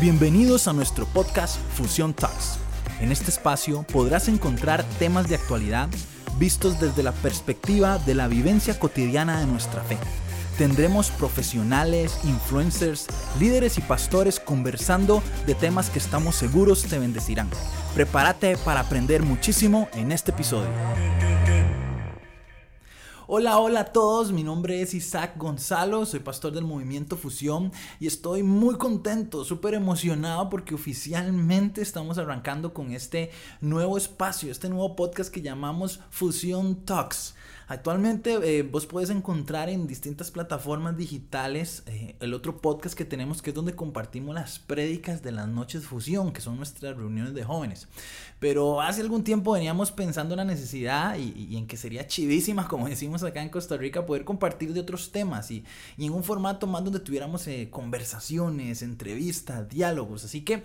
Bienvenidos a nuestro podcast Fusión Talks. En este espacio podrás encontrar temas de actualidad vistos desde la perspectiva de la vivencia cotidiana de nuestra fe. Tendremos profesionales, influencers, líderes y pastores conversando de temas que estamos seguros te bendecirán. Prepárate para aprender muchísimo en este episodio. Hola, hola a todos, mi nombre es Isaac Gonzalo, soy pastor del movimiento Fusión y estoy muy contento, súper emocionado porque oficialmente estamos arrancando con este nuevo espacio, este nuevo podcast que llamamos Fusión Talks. Actualmente eh, vos puedes encontrar en distintas plataformas digitales eh, el otro podcast que tenemos que es donde compartimos las prédicas de las noches fusión, que son nuestras reuniones de jóvenes. Pero hace algún tiempo veníamos pensando en la necesidad y, en que sería chivísima, como decimos acá en Costa Rica, poder compartir de otros temas y, en un formato más donde tuviéramos eh, conversaciones, entrevistas, diálogos. Así que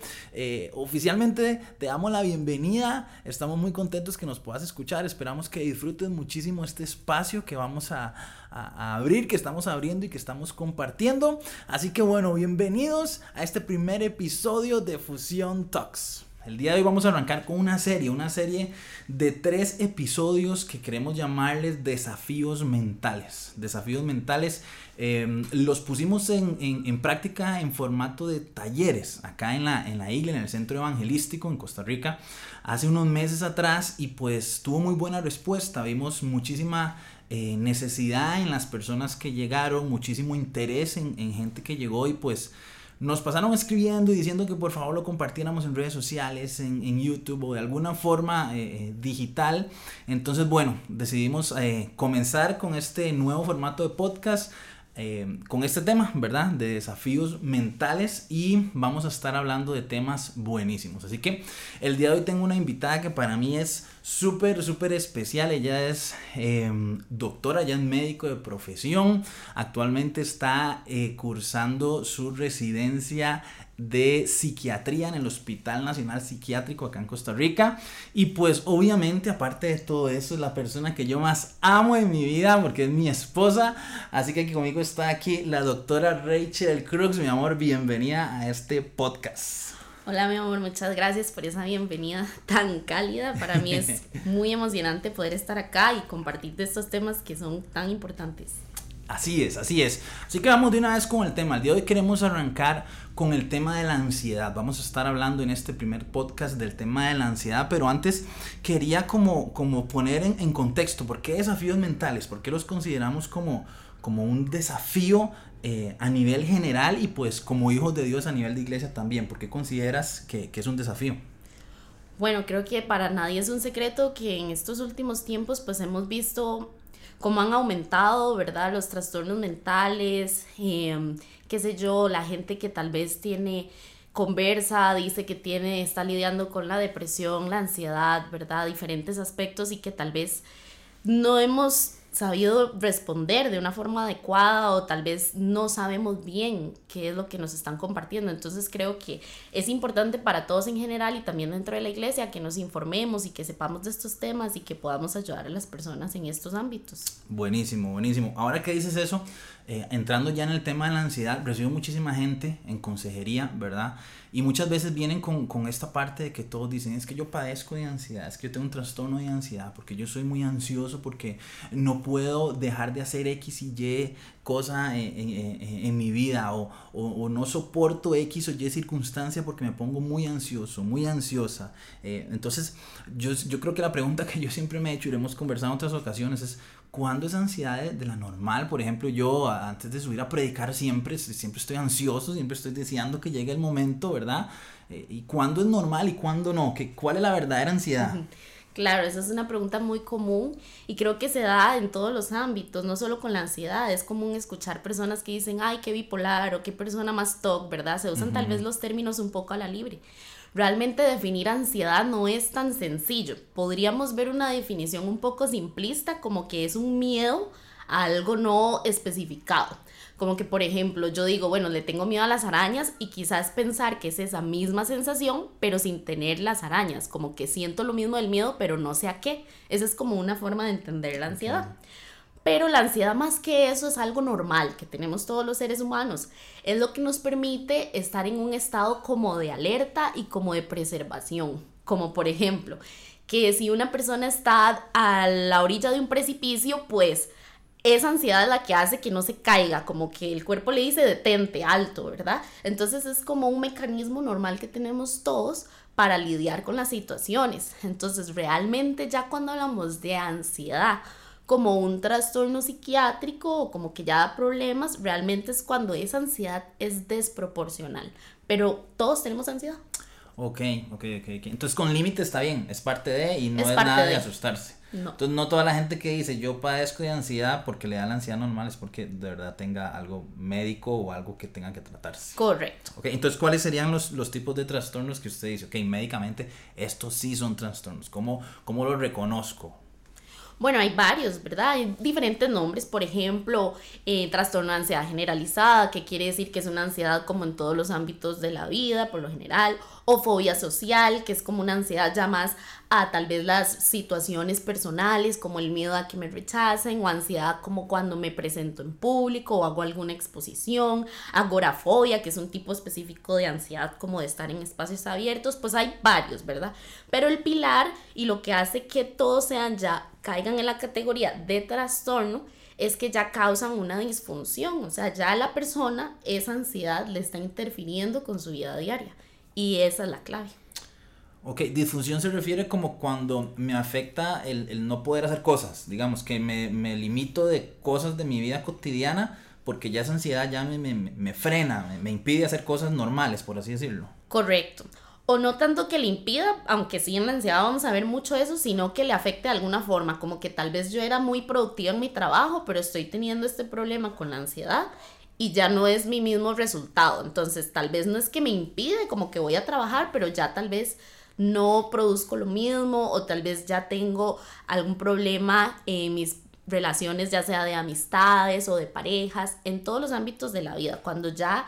oficialmente te damos la bienvenida, estamos muy contentos que nos puedas escuchar, esperamos que disfrutes muchísimo este espacio que vamos a, abrir, que estamos abriendo y que estamos compartiendo. Así que bueno, bienvenidos a este primer episodio de Fusión Talks. El día de hoy vamos a arrancar con una serie, una serie de tres episodios que queremos llamarles desafíos mentales. Desafíos mentales em, los pusimos en, práctica en formato de talleres acá en la, en la isla, en el centro evangelístico en Costa Rica, hace unos meses atrás y pues tuvo muy buena respuesta. Vimos muchísima eh, necesidad en las personas que llegaron, muchísimo interés en, en gente que llegó y pues nos pasaron escribiendo y diciendo que por favor lo compartiéramos en redes sociales, en, YouTube o de alguna forma eh, eh, digital. Entonces, bueno, decidimos comenzar con este nuevo formato de podcast. Con este tema, ¿verdad? De desafíos mentales y vamos a estar hablando de temas buenísimos. Así que el día de hoy tengo una invitada que para mí es súper, súper especial. Ella es em, doctora, ya es médico de profesión. Actualmente está eh, cursando su residencia de psiquiatría en el Hospital Nacional Psiquiátrico acá en Costa Rica. Y pues obviamente, aparte de todo eso, es la persona que yo más amo en mi vida porque es mi esposa. Así que aquí conmigo está aquí la doctora Rachel Cruz. Mi amor, bienvenida a este podcast. Hola mi amor, muchas gracias por esa bienvenida tan cálida. Para mí es muy emocionante poder estar acá y compartir de estos temas que son tan importantes. Así es, así es. Así que vamos de una vez con el tema. El día de hoy queremos arrancar con el tema de la ansiedad. Vamos a estar hablando en este primer podcast del tema de la ansiedad, pero antes quería como, como poner en, en contexto por qué desafíos mentales, por qué los consideramos como, como un desafío eh, a nivel general y pues como hijos de Dios a nivel de iglesia también? ¿Por qué consideras que, es un desafío? Bueno, creo que para nadie es un secreto que en estos últimos tiempos pues hemos visto cómo han aumentado, ¿verdad? Los trastornos mentales, em, qué sé yo, la gente que tal vez tiene conversa, dice que tiene, está lidiando con la depresión, la ansiedad, ¿verdad? Diferentes aspectos y que tal vez no hemos sabido responder de una forma adecuada o tal vez no sabemos bien qué es lo que nos están compartiendo. Entonces creo que es importante para todos en general y también dentro de la iglesia que nos informemos y que sepamos de estos temas y que podamos ayudar a las personas en estos ámbitos. Buenísimo, buenísimo. Ahora que dices eso, eh, entrando ya en el tema de la ansiedad, recibo muchísima gente en consejería, ¿verdad? Y muchas veces vienen con, con, esta parte de que todos dicen, es que yo padezco de ansiedad, es que yo tengo un trastorno de ansiedad, porque yo soy muy ansioso, porque no puedo dejar de hacer X y Y cosa en, en, en mi vida, o, o, o, no soporto X o Y circunstancia porque me pongo muy ansioso, muy ansiosa. Eh, entonces, yo, yo creo que la pregunta que yo siempre me he hecho, y hemos conversado en otras ocasiones, es, ¿Cuándo es ansiedad de, la normal? Por ejemplo, yo antes de subir a predicar siempre, siempre estoy ansioso, siempre estoy deseando que llegue el momento, ¿verdad? Eh, ¿Y cuándo es normal y cuándo no? ¿Qué, ¿Cuál es la verdadera ansiedad? Claro, esa es una pregunta muy común y creo que se da en todos los ámbitos, no solo con la ansiedad. Es común escuchar personas que dicen, ay, qué bipolar o qué persona más TOC, ¿verdad? Se usan tal vez los términos un poco a la libre. Realmente definir ansiedad no es tan sencillo. Podríamos ver una definición un poco simplista como que es un miedo a algo no especificado. Como que, por ejemplo, yo digo, bueno, le tengo miedo a las arañas y quizás pensar que es esa misma sensación, pero sin tener las arañas. Como que siento lo mismo del miedo, pero no sé a qué. Esa es como una forma de entender la ansiedad. Pero la ansiedad más que eso es algo normal que tenemos todos los seres humanos. Es lo que nos permite estar en un estado como de alerta y como de preservación. Como por ejemplo, que si una persona está a la orilla de un precipicio, pues esa ansiedad es la que hace que no se caiga, como que el cuerpo le dice detente, alto, ¿verdad? Entonces es como un mecanismo normal que tenemos todos para lidiar con las situaciones. Entonces realmente ya cuando hablamos de ansiedad como un trastorno psiquiátrico o como que ya da problemas, realmente es cuando esa ansiedad es desproporcional. Pero todos tenemos ansiedad. Ok, ok, ok. Entonces con límite está bien, es parte de y no es, nada de, asustarse. Entonces no toda la gente que dice yo padezco de ansiedad porque le da la ansiedad normal es porque de verdad tenga algo médico o algo que tenga que tratarse. Correcto. Ok, entonces ¿cuáles serían los, los tipos de trastornos que usted dice? Ok, médicamente estos sí son trastornos. ¿Cómo, cómo los reconozco? Bueno, hay varios, ¿verdad? Hay diferentes nombres, por ejemplo, eh, trastorno de ansiedad generalizada, que quiere decir que es una ansiedad como en todos los ámbitos de la vida, por lo general, o fobia social, que es como una ansiedad ya más a tal vez las situaciones personales, como el miedo a que me rechacen, o ansiedad como cuando me presento en público o hago alguna exposición, agorafobia, que es un tipo específico de ansiedad como de estar en espacios abiertos, pues hay varios, ¿verdad? Pero el pilar y lo que hace que todos sean ya caigan en la categoría de trastorno es que ya causan una disfunción, o sea, ya la persona esa ansiedad le está interfiriendo con su vida diaria y esa es la clave. Ok, disfunción se refiere como cuando me afecta el, no poder hacer cosas, digamos, que me, limito de cosas de mi vida cotidiana porque ya esa ansiedad ya me, me, frena, me, me impide hacer cosas normales, por así decirlo. Correcto o no tanto que le impida, aunque sí en la ansiedad vamos a ver mucho eso, sino que le afecte de alguna forma, como que tal vez yo era muy productiva en mi trabajo, pero estoy teniendo este problema con la ansiedad y ya no es mi mismo resultado. Entonces, tal vez no es que me impide, como que voy a trabajar, pero ya tal vez no produzco lo mismo o tal vez ya tengo algún problema en mis relaciones, ya sea de amistades o de parejas, en todos los ámbitos de la vida, cuando ya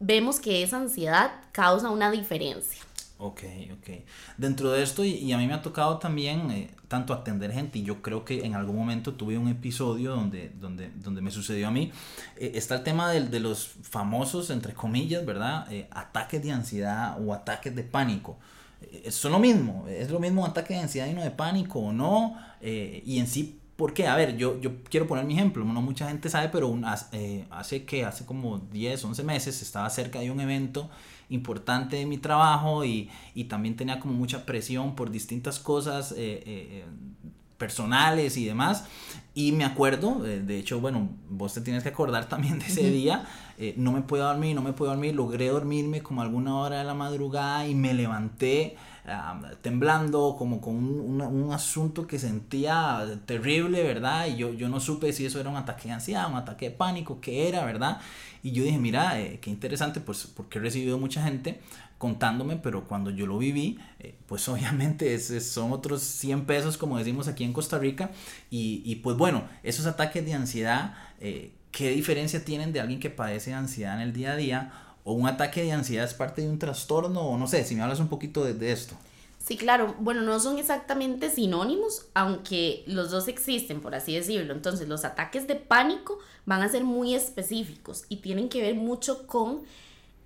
vemos que esa ansiedad causa una diferencia. Ok, ok. Dentro de esto, y, a mí me ha tocado también eh, tanto atender gente, y yo creo que en algún momento tuve un episodio donde, donde, donde me sucedió a mí, eh, está el tema de, de, los famosos, entre comillas, ¿verdad? Eh, ataques de ansiedad o ataques de pánico. son lo mismo, es lo mismo un ataque de ansiedad y no de pánico o no, y en sí porque, a ver, yo, yo quiero poner mi ejemplo, no mucha gente sabe, pero hace que, hace como 10, 11 meses estaba cerca de un evento importante de mi trabajo y, y también tenía como mucha presión por distintas cosas eh, eh, eh, personales y demás. Y me acuerdo, de hecho, bueno, vos te tienes que acordar también de ese día, no me puedo dormir, no me puedo dormir, logré dormirme como alguna hora de la madrugada y me levanté temblando, como con un, un, asunto que sentía terrible, ¿verdad? Y yo, yo no supe si eso era un ataque de ansiedad, un ataque de pánico, qué era, ¿verdad? Y yo dije, mira, eh, qué interesante, pues porque he recibido mucha gente contándome, pero cuando yo lo viví, eh, pues obviamente es, son otros 100 pesos, como decimos aquí en Costa Rica, y, y pues bueno, esos ataques de ansiedad, eh, ¿qué diferencia tienen de alguien que padece ansiedad en el día a día? ¿O un ataque de ansiedad es parte de un trastorno? O no sé, si me hablas un poquito de, esto. Sí, claro. Bueno, no son exactamente sinónimos, aunque los dos existen, por así decirlo. Entonces, los ataques de pánico van a ser muy específicos y tienen que ver mucho con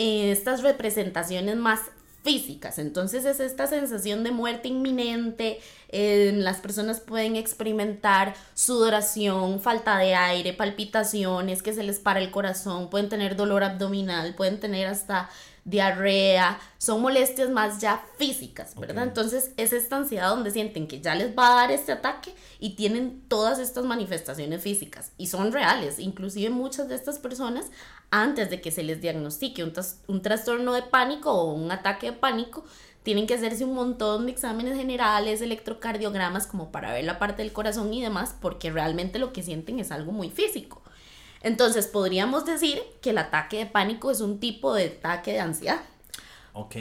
eh, estas representaciones más físicas. Entonces es esta sensación de muerte inminente. las personas pueden experimentar sudoración, falta de aire, palpitaciones, que se les para el corazón, pueden tener dolor abdominal, pueden tener hasta diarrea, son molestias más ya físicas, ¿verdad? Entonces es esta ansiedad donde sienten que ya les va a dar este ataque y tienen todas estas manifestaciones físicas y son reales, inclusive muchas de estas personas antes de que se les diagnostique un, un trastorno de pánico o un ataque de pánico, tienen que hacerse un montón de exámenes generales, electrocardiogramas como para ver la parte del corazón y demás, porque realmente lo que sienten es algo muy físico. Entonces podríamos decir que el ataque de pánico es un tipo de ataque de ansiedad.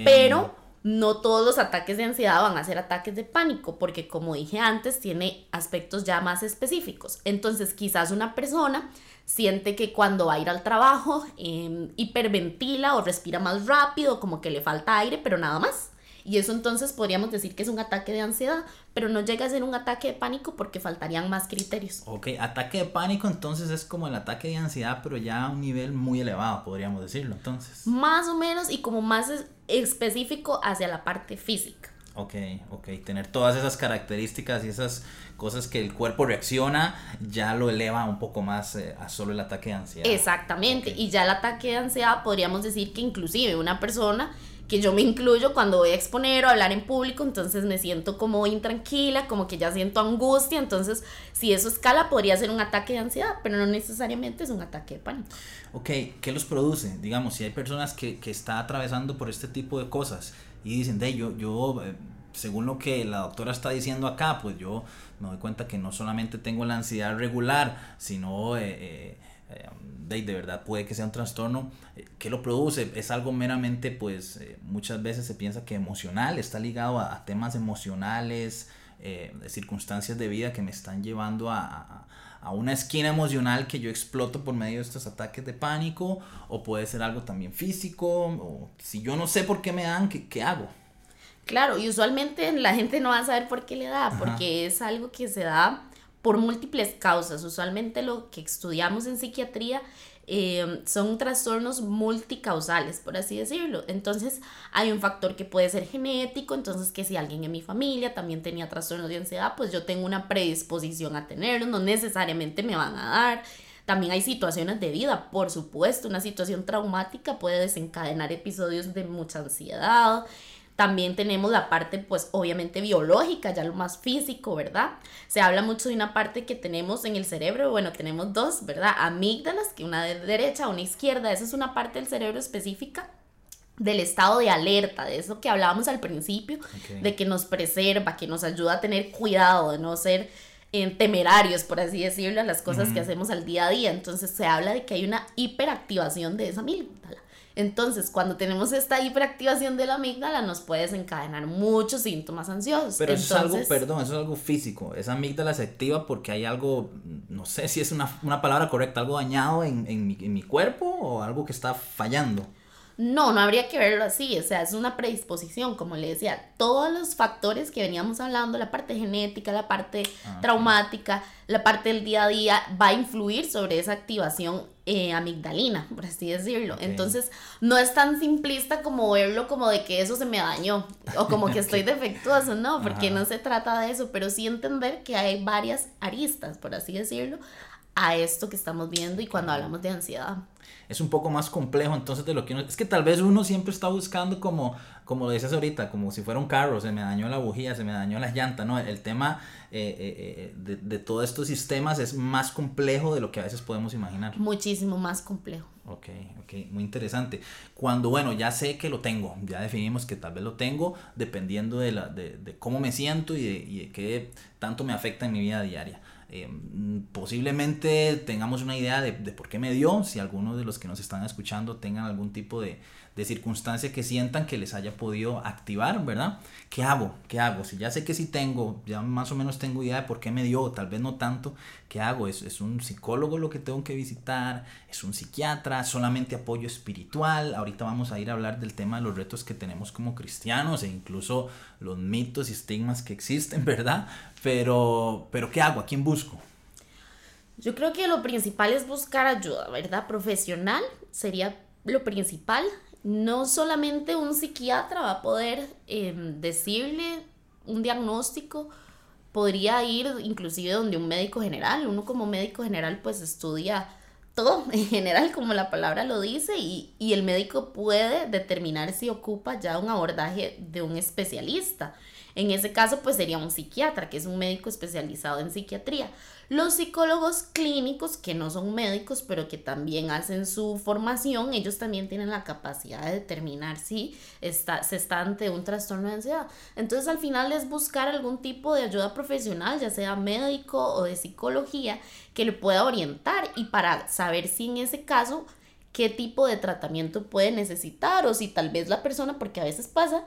Pero no todos los ataques de ansiedad van a ser ataques de pánico, porque como dije antes, tiene aspectos ya más específicos. Entonces quizás una persona siente que cuando va a ir al trabajo em, hiperventila o respira más rápido, como que le falta aire, pero nada más. Y eso entonces podríamos decir que es un ataque de ansiedad, pero no llega a ser un ataque de pánico porque faltarían más criterios. Ok, ataque de pánico entonces es como el ataque de ansiedad, pero ya a un nivel muy elevado, podríamos decirlo, entonces. Más o menos y como más específico hacia la parte física. Ok, ok, tener todas esas características y esas cosas que el cuerpo reacciona ya lo eleva un poco más eh, a solo el ataque de ansiedad. Exactamente, y ya el ataque de ansiedad podríamos decir que inclusive una persona que yo me incluyo cuando voy a exponer o hablar en público, entonces me siento como intranquila, como que ya siento angustia, entonces si eso escala podría ser un ataque de ansiedad, pero no necesariamente es un ataque de pánico. Ok, ¿qué los produce? Digamos, si hay personas que, que están atravesando por este tipo de cosas y dicen, de yo, yo, eh, según lo que la doctora está diciendo acá, pues yo me doy cuenta que no solamente tengo la ansiedad regular, sino... Eh, eh, de, de verdad puede que sea un trastorno eh, que lo produce es algo meramente pues eh, muchas veces se piensa que emocional está ligado a, temas emocionales eh, circunstancias de vida que me están llevando a, a, una esquina emocional que yo exploto por medio de estos ataques de pánico o puede ser algo también físico o si yo no sé por qué me dan qué, qué hago Claro, y usualmente la gente no va a saber por qué le da, porque es algo que se da por múltiples causas. Usualmente lo que estudiamos en psiquiatría eh, son trastornos multicausales, por así decirlo. Entonces hay un factor que puede ser genético, entonces que si alguien en mi familia también tenía trastornos de ansiedad, pues yo tengo una predisposición a tenerlo, no necesariamente me van a dar. También hay situaciones de vida, por supuesto, una situación traumática puede desencadenar episodios de mucha ansiedad. También tenemos la parte, pues obviamente biológica, ya lo más físico, ¿verdad? Se habla mucho de una parte que tenemos en el cerebro, bueno, tenemos dos, ¿verdad? Amígdalas, que una de derecha, una izquierda, esa es una parte del cerebro específica del estado de alerta, de eso que hablábamos al principio, de que nos preserva, que nos ayuda a tener cuidado, de no ser eh, temerarios, por así decirlo, a las cosas que hacemos al día a día. Entonces se habla de que hay una hiperactivación de esa amígdala. Entonces, cuando tenemos esta hiperactivación de la amígdala, nos puede desencadenar muchos síntomas ansiosos. Pero eso es algo, perdón, eso es algo físico. Esa amígdala se activa porque hay algo, no sé si es una, palabra correcta, algo dañado en, en, mi, en mi cuerpo o algo que está fallando. No, no habría que verlo así, o sea, es una predisposición, como le decía, todos los factores que veníamos hablando, la parte genética, la parte ah, traumática, la parte del día a día, va a influir sobre esa activación eh, amigdalina, por así decirlo. Entonces, no es tan simplista como verlo como de que eso se me dañó o como que estoy defectuoso, no, porque no se trata de eso, pero sí entender que hay varias aristas, por así decirlo, a esto que estamos viendo y cuando hablamos de ansiedad es un poco más complejo entonces de lo que uno... Es que tal vez uno siempre está buscando como, como lo dices ahorita, como si fuera un carro, se me dañó la bujía, se me dañó la llanta, ¿no? El tema eh, eh, eh, de, de todos estos sistemas es más complejo de lo que a veces podemos imaginar. Muchísimo más complejo. Ok, ok, muy interesante. Cuando, bueno, ya sé que lo tengo, ya definimos que tal vez lo tengo, dependiendo de, la, de, de cómo me siento y de, y de qué tanto me afecta en mi vida diaria. Eh, posiblemente tengamos una idea de, por qué me dio, si algunos de los que nos están escuchando tengan algún tipo de, de circunstancia que sientan que les haya podido activar, ¿verdad? ¿Qué hago? ¿Qué hago? Si ya sé que sí tengo, ya más o menos tengo idea de por qué me dio, tal vez no tanto, ¿qué hago? ¿Es, es un psicólogo lo que tengo que visitar? ¿Es un psiquiatra? ¿Solamente apoyo espiritual? Ahorita vamos a ir a hablar del tema de los retos que tenemos como cristianos e incluso los mitos y estigmas que existen, ¿verdad? Pero, pero ¿qué hago? ¿A quién busco? Yo creo que lo principal es buscar ayuda, ¿verdad? Profesional sería lo principal no solamente un psiquiatra va a poder em, decirle un diagnóstico, podría ir inclusive donde un médico general. Uno como médico general pues estudia todo en general, como la palabra lo dice, y, y el médico puede determinar si ocupa ya un abordaje de un especialista. En ese caso, pues sería un psiquiatra, que es un médico especializado en psiquiatría. Los psicólogos clínicos, que no son médicos, pero que también hacen su formación, ellos también tienen la capacidad de determinar si está, se está ante un trastorno de ansiedad. Entonces, al final es buscar algún tipo de ayuda profesional, ya sea médico o de psicología, que le pueda orientar y para saber si en ese caso qué tipo de tratamiento puede necesitar o si tal vez la persona, porque a veces pasa,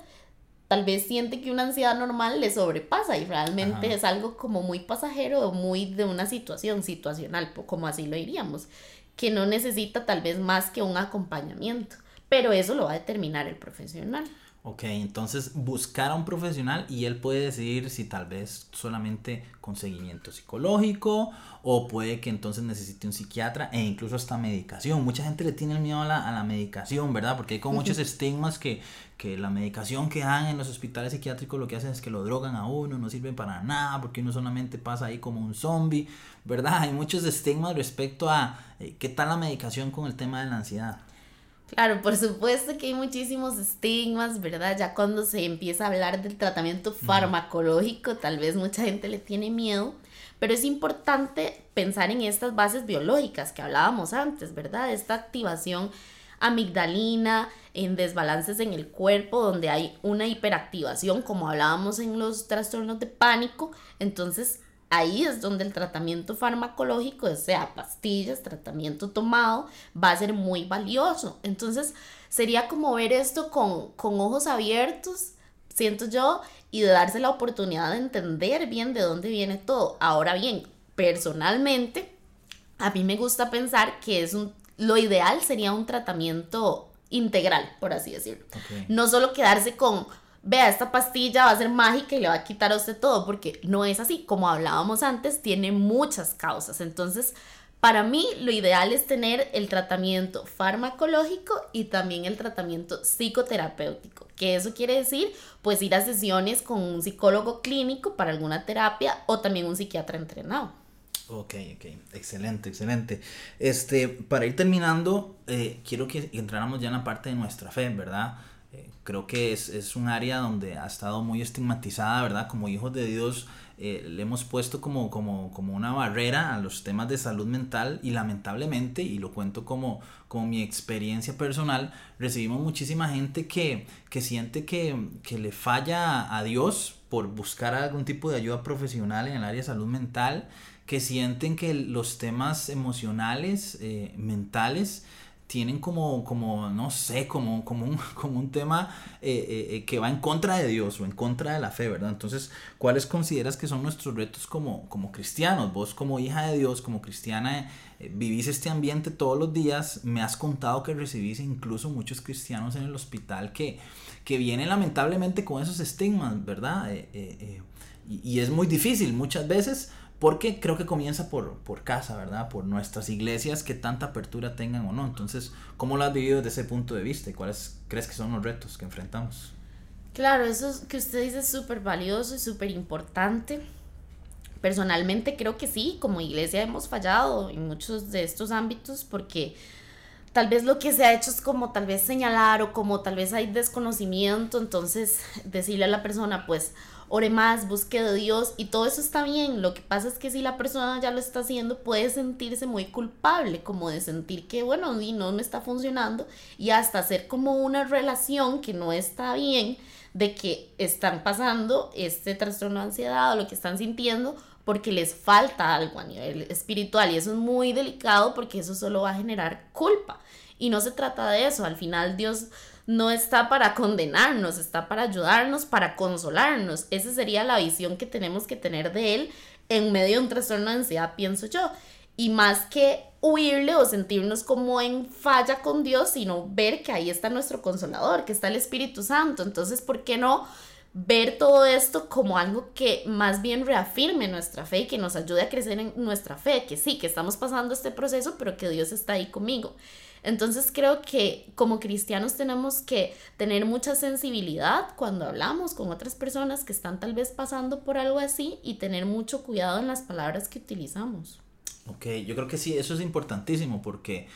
tal vez siente que una ansiedad normal le sobrepasa y realmente es algo como muy pasajero o muy de una situación situacional, como así lo diríamos, que no necesita tal vez más que un acompañamiento. pero eso lo va a determinar el profesional. Ok, entonces buscar a un profesional y él puede decidir si tal vez solamente con seguimiento psicológico o puede que entonces necesite un psiquiatra e incluso hasta medicación. Mucha gente le tiene miedo a la, a la medicación, ¿verdad? Porque hay como muchos estigmas que, que la medicación que dan en los hospitales psiquiátricos lo que hacen es que lo drogan a uno, no sirve para nada, porque uno solamente pasa ahí como un zombie, ¿verdad? Hay muchos estigmas respecto a eh, qué tal la medicación con el tema de la ansiedad. Claro, por supuesto que hay muchísimos estigmas, ¿verdad? Ya cuando se empieza a hablar del tratamiento farmacológico, tal vez mucha gente le tiene miedo, pero es importante pensar en estas bases biológicas que hablábamos antes, ¿verdad? Esta activación amigdalina, en desbalances en el cuerpo, donde hay una hiperactivación, como hablábamos en los trastornos de pánico. Entonces, ahí es donde el tratamiento farmacológico, sea pastillas, tratamiento tomado, va a ser muy valioso. Entonces, sería como ver esto con, con ojos abiertos, siento yo, y de darse la oportunidad de entender bien de dónde viene todo. Ahora bien, personalmente, a mí me gusta pensar que es un, lo ideal sería un tratamiento integral, por así decirlo. No solo quedarse con vea, esta pastilla va a ser mágica y le va a quitar a usted todo, porque no es así. Como hablábamos antes, tiene muchas causas. Entonces, para mí, lo ideal es tener el tratamiento farmacológico y también el tratamiento psicoterapéutico. ¿Qué eso quiere decir? Pues ir a sesiones con un psicólogo clínico para alguna terapia o también un psiquiatra entrenado. Ok, ok, excelente, excelente. Este, para ir terminando, eh, quiero que entráramos ya en la parte de nuestra fe, ¿verdad? Creo que es, es, un área donde ha estado muy estigmatizada, ¿verdad? Como hijos de Dios eh, le hemos puesto como, como, como, una barrera a los temas de salud mental y lamentablemente, y lo cuento como, como mi experiencia personal, recibimos muchísima gente que, que siente que, que le falla a Dios por buscar algún tipo de ayuda profesional en el área de salud mental, que sienten que los temas emocionales, eh, mentales, tienen como, como no sé, como, como, un, como un tema eh, eh, eh, que va en contra de Dios o en contra de la fe, ¿verdad? Entonces, ¿cuáles consideras que son nuestros retos como, como cristianos? Vos como hija de Dios, como cristiana, vivís este ambiente todos los días, me has contado que recibís incluso muchos cristianos en el hospital que, que vienen lamentablemente con esos estigmas, ¿verdad? y, y es muy difícil muchas veces porque creo que comienza por, por casa, ¿verdad? Por nuestras iglesias que tanta apertura tengan o no. Entonces, ¿cómo lo has vivido desde ese punto de vista? ¿Y cuáles crees que son los retos que enfrentamos? Claro, eso que usted dice es súper valioso y súper importante. Personalmente creo que sí, como iglesia hemos fallado en muchos de estos ámbitos porque tal vez lo que se ha hecho es como tal vez señalar o como tal vez hay desconocimiento, entonces decirle a la persona pues ore más, busque de Dios y todo eso está bien. Lo que pasa es que si la persona ya lo está haciendo, puede sentirse muy culpable, como de sentir que, bueno, y no me está funcionando y hasta hacer como una relación que no está bien de que están pasando este trastorno de ansiedad o lo que están sintiendo porque les falta algo a nivel espiritual y eso es muy delicado porque eso solo va a generar culpa. Y no se trata de eso, al final Dios no está para condenarnos, está para ayudarnos, para consolarnos. Esa sería la visión que tenemos que tener de Él en medio de un trastorno de ansiedad, pienso yo. Y más que huirle o sentirnos como en falla con Dios, sino ver que ahí está nuestro consolador, que está el Espíritu Santo. Entonces, ¿por qué no ver todo esto como algo que más bien reafirme nuestra fe y que nos ayude a crecer en nuestra fe? Que sí, que estamos pasando este proceso, pero que Dios está ahí conmigo. Entonces creo que como cristianos tenemos que tener mucha sensibilidad cuando hablamos con otras personas que están tal vez pasando por algo así y tener mucho cuidado en las palabras que utilizamos. Ok, yo creo que sí, eso es importantísimo porque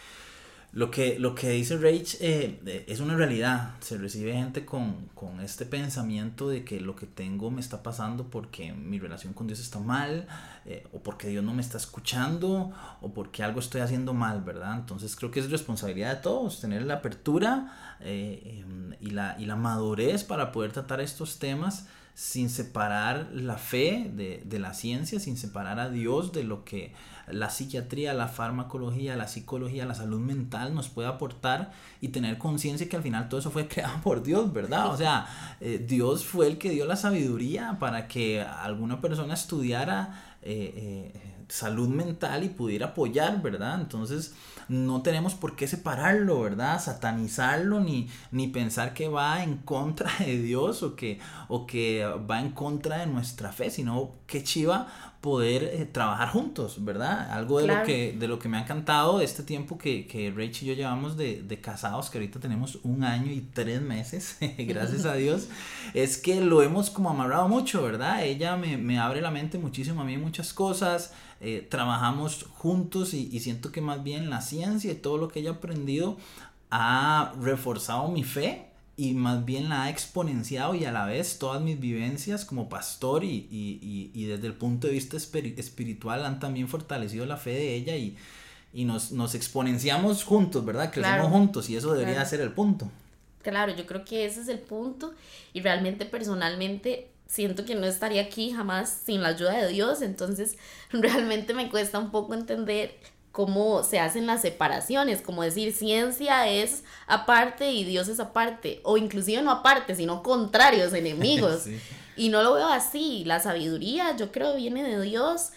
lo que, lo que dice Rage eh, es una realidad. Se recibe gente con, con, este pensamiento de que lo que tengo me está pasando porque mi relación con Dios está mal, eh, o porque Dios no me está escuchando, o porque algo estoy haciendo mal, ¿verdad? Entonces creo que es responsabilidad de todos tener la apertura eh, em, y, la, y la madurez para poder tratar estos temas sin separar la fe de, de, la ciencia, sin separar a Dios de lo que la psiquiatría, la farmacología, la psicología, la salud mental nos puede aportar y tener conciencia que al final todo eso fue creado por Dios, ¿verdad? O sea, eh, Dios fue el que dio la sabiduría para que alguna persona estudiara. Eh, salud mental y pudiera apoyar, ¿verdad? Entonces no tenemos por qué separarlo, ¿verdad? Satanizarlo ni, ni pensar que va en contra de Dios o que, o que va en contra de nuestra fe, sino que chiva poder eh, trabajar juntos, ¿verdad? Algo de, lo que, de lo que me ha encantado este tiempo que, que Rach y yo llevamos de, de, casados, que ahorita tenemos un año y tres meses, gracias a Dios, es que lo hemos como amarrado mucho, ¿verdad? Ella me, me abre la mente muchísimo a mí muchas cosas, eh, trabajamos juntos y, y siento que más bien la ciencia y todo lo que ella ha aprendido ha reforzado mi fe y más bien la ha exponenciado y a la vez todas mis vivencias como pastor y, y, y, desde el punto de vista espiritual han también fortalecido la fe de ella y, nos, nos, exponenciamos juntos, ¿verdad? Crecemos juntos y eso debería ser el punto. Claro, yo creo que ese es el punto y realmente personalmente siento que no estaría aquí jamás sin la ayuda de Dios, entonces realmente me cuesta un poco entender cómo se hacen las separaciones, como decir ciencia es aparte y Dios es aparte, o inclusive no aparte, sino contrarios, enemigos. Y no lo veo así, la sabiduría yo creo viene de Dios.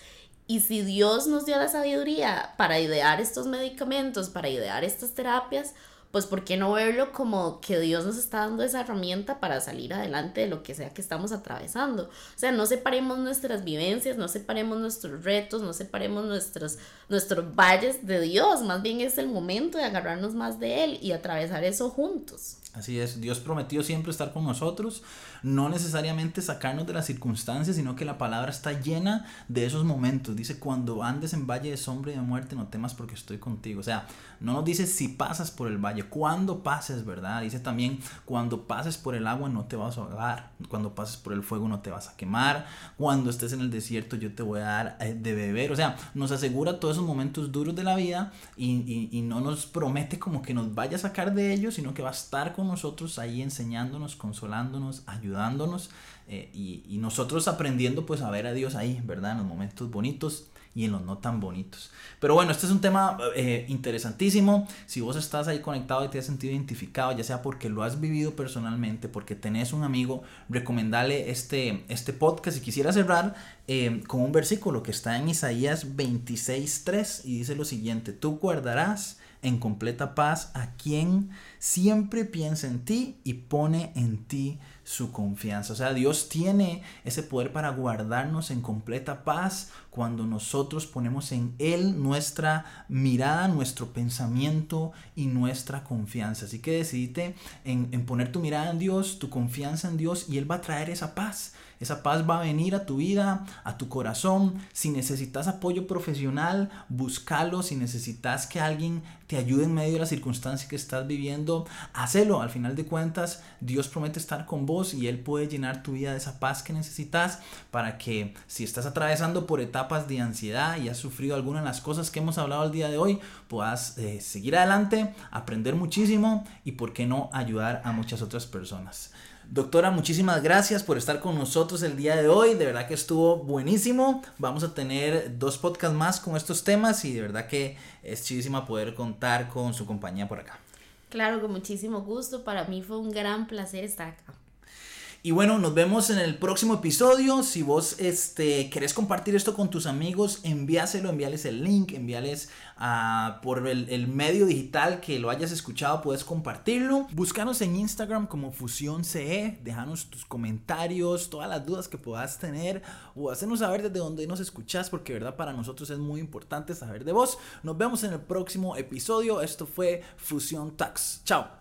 Y si Dios nos dio la sabiduría para idear estos medicamentos, para idear estas terapias, pues ¿por qué no verlo como que Dios nos está dando esa herramienta para salir adelante de lo que sea que estamos atravesando? O sea, no separemos nuestras vivencias, no separemos nuestros retos, no separemos nuestros, nuestros valles de Dios, más bien es el momento de agarrarnos más de Él y atravesar eso juntos. Así es, Dios prometió siempre estar con nosotros, no necesariamente sacarnos de las circunstancias, sino que la palabra está llena de esos momentos. Dice, cuando andes en valle de sombra y de muerte, no temas porque estoy contigo. O sea, no nos dice si pasas por el valle, cuando pases, ¿verdad? Dice también, cuando pases por el agua no te vas a ahogar, cuando pases por el fuego no te vas a quemar, cuando estés en el desierto yo te voy a dar eh, de beber. O sea, nos asegura todos esos momentos duros de la vida y, y no nos promete como que nos vaya a sacar de ellos, sino que va a estar con nosotros ahí enseñándonos, consolándonos, ayudándonos eh, y, nosotros aprendiendo pues a ver a Dios ahí, ¿verdad? En los momentos bonitos y en los no tan bonitos. Pero bueno, este es un tema eh, interesantísimo. Si vos estás ahí conectado y te has sentido identificado, ya sea porque lo has vivido personalmente, porque tenés un amigo, recomendale este, este podcast. Y quisiera cerrar eh, con un versículo que está en Isaías 26.3 y dice lo siguiente, tú guardarás en completa paz a quien siempre piensa en ti y pone en ti su confianza. O sea, Dios tiene ese poder para guardarnos en completa paz cuando nosotros ponemos en Él nuestra mirada, nuestro pensamiento y nuestra confianza. Así que decidite en, en poner tu mirada en Dios, tu confianza en Dios y Él va a traer esa paz. Esa paz va a venir a tu vida, a tu corazón. Si necesitas apoyo profesional, búscalo. Si necesitas que alguien te ayude en medio de la circunstancia que estás viviendo, hacelo. Al final de cuentas, Dios promete estar con vos y Él puede llenar tu vida de esa paz que necesitas para que si estás atravesando por etapas de ansiedad y has sufrido alguna de las cosas que hemos hablado el día de hoy, puedas eh, seguir adelante, aprender muchísimo y, por qué no, ayudar a muchas otras personas. Doctora, muchísimas gracias por estar con nosotros el día de hoy. De verdad que estuvo buenísimo. Vamos a tener dos podcasts más con estos temas y de verdad que es chidísima poder contar con su compañía por acá. Claro, con muchísimo gusto. Para mí fue un gran placer estar acá. Y bueno, nos vemos en el próximo episodio. Si vos este, querés compartir esto con tus amigos, envíaselo, envíales el link, envíales uh, por el, medio digital que lo hayas escuchado, puedes compartirlo. Búscanos en Instagram como Fusión CE, déjanos tus comentarios, todas las dudas que puedas tener o hacernos saber desde dónde nos escuchas, porque verdad para nosotros es muy importante saber de vos. Nos vemos en el próximo episodio. Esto fue Fusión Tax. Chao.